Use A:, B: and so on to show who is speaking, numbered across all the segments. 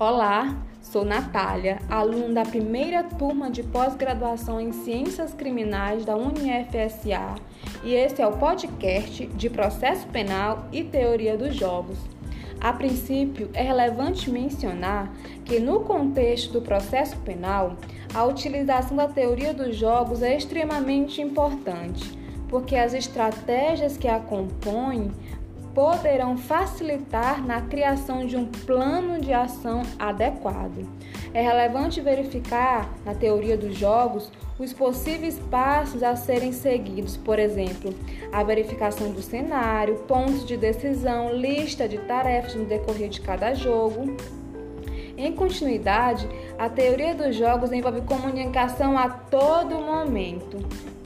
A: Olá, sou Natália, aluna da primeira turma de pós-graduação em Ciências Criminais da UniFSA, e esse é o podcast de Processo Penal e Teoria dos Jogos. A princípio, é relevante mencionar que, no contexto do processo penal, a utilização da teoria dos jogos é extremamente importante, porque as estratégias que a compõem poderão facilitar na criação de um plano de ação adequado. É relevante verificar, na teoria dos jogos, os possíveis passos a serem seguidos, por exemplo, a verificação do cenário, pontos de decisão, lista de tarefas no decorrer de cada jogo. Em continuidade, a teoria dos jogos envolve comunicação a todo momento.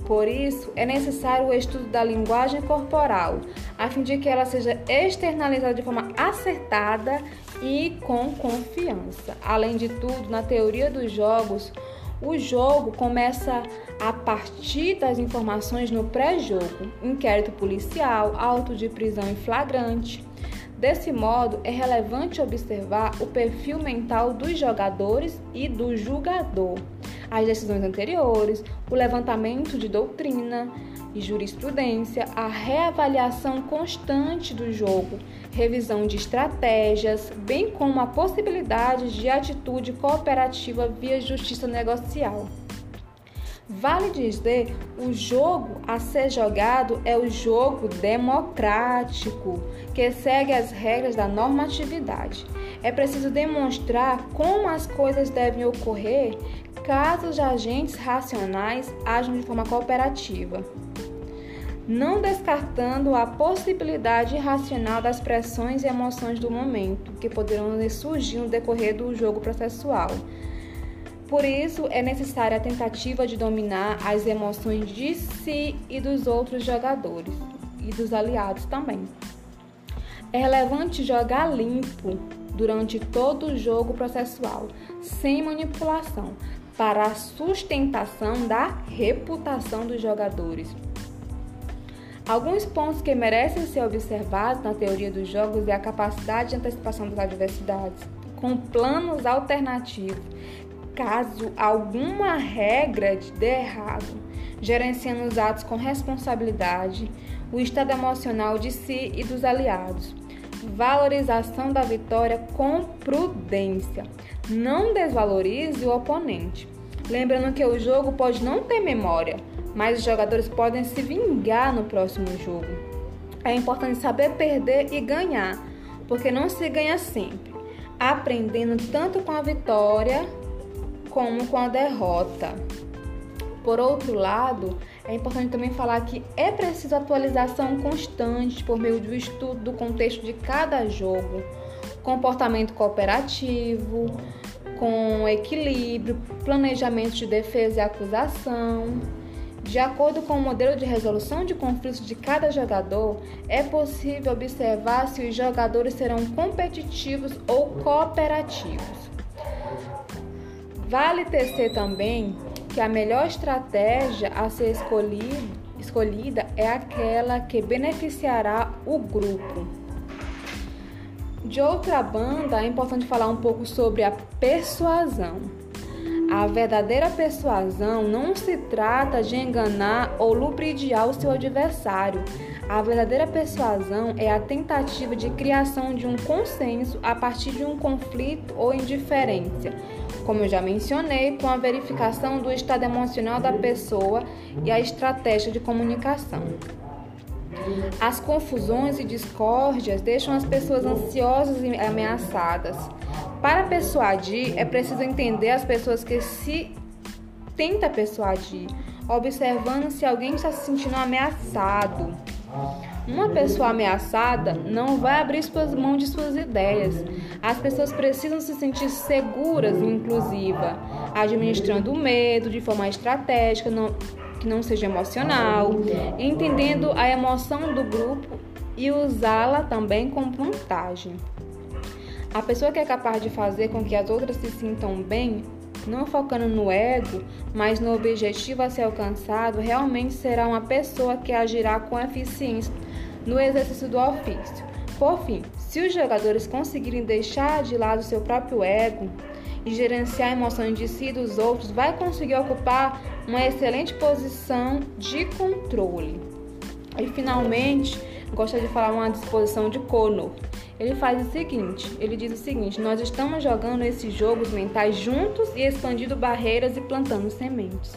A: Por isso, é necessário o estudo da linguagem corporal, a fim de que ela seja externalizada de forma acertada e com confiança. Além de tudo, na teoria dos jogos, o jogo começa a partir das informações no pré-jogo, inquérito policial, auto de prisão em flagrante. Desse modo, é relevante observar o perfil mental dos jogadores e do julgador as decisões anteriores, o levantamento de doutrina e jurisprudência, a reavaliação constante do jogo, revisão de estratégias, bem como a possibilidade de atitude cooperativa via justiça negocial. Vale dizer, o jogo a ser jogado é o jogo democrático, que segue as regras da normatividade. É preciso demonstrar como as coisas devem ocorrer caso os agentes racionais ajam de forma cooperativa, não descartando a possibilidade irracional das pressões e emoções do momento que poderão surgir no decorrer do jogo processual. Por isso, é necessária a tentativa de dominar as emoções de si e dos outros jogadores e dos aliados também. É relevante jogar limpo durante todo o jogo processual, sem manipulação, para a sustentação da reputação dos jogadores. Alguns pontos que merecem ser observados na teoria dos jogos é a capacidade de antecipação das adversidades, com planos alternativos, caso alguma regra dê errado, gerenciando os atos com responsabilidade, o estado emocional de si e dos aliados, valorização da vitória com prudência, não desvalorize o oponente. Lembrando que o jogo pode não ter memória, mas os jogadores podem se vingar no próximo jogo. É importante saber perder e ganhar, porque não se ganha sempre, aprendendo tanto com a vitória como com a derrota. Por outro lado, é importante também falar que é preciso atualização constante por meio do estudo do contexto de cada jogo comportamento cooperativo, com equilíbrio, planejamento de defesa e acusação. De acordo com o modelo de resolução de conflitos de cada jogador, é possível observar se os jogadores serão competitivos ou cooperativos. Vale tecer também que a melhor estratégia a ser escolhida é aquela que beneficiará o grupo. De outra banda, é importante falar um pouco sobre a persuasão. A verdadeira persuasão não se trata de enganar ou lubridiar o seu adversário. A verdadeira persuasão é a tentativa de criação de um consenso a partir de um conflito ou indiferença, como eu já mencionei, com a verificação do estado emocional da pessoa e a estratégia de comunicação. As confusões e discórdias deixam as pessoas ansiosas e ameaçadas. Para persuadir, é preciso entender as pessoas que se tenta persuadir, observando se alguém está se sentindo ameaçado. Uma pessoa ameaçada não vai abrir suas mãos de suas ideias. As pessoas precisam se sentir seguras e inclusiva, administrando o medo de forma estratégica, não, que não seja emocional, entendendo a emoção do grupo e usá-la também como vantagem. A pessoa que é capaz de fazer com que as outras se sintam bem, não focando no ego, mas no objetivo a ser alcançado, realmente será uma pessoa que agirá com eficiência no exercício do ofício. Por fim, Se os jogadores conseguirem deixar de lado seu próprio ego e gerenciar emoções de si e dos outros, vai conseguir ocupar uma excelente posição de controle. E finalmente, gostaria de falar uma disposição de Conor. Ele faz o seguinte, ele diz o seguinte: nós estamos jogando esses jogos mentais juntos e expandindo barreiras e plantando sementes.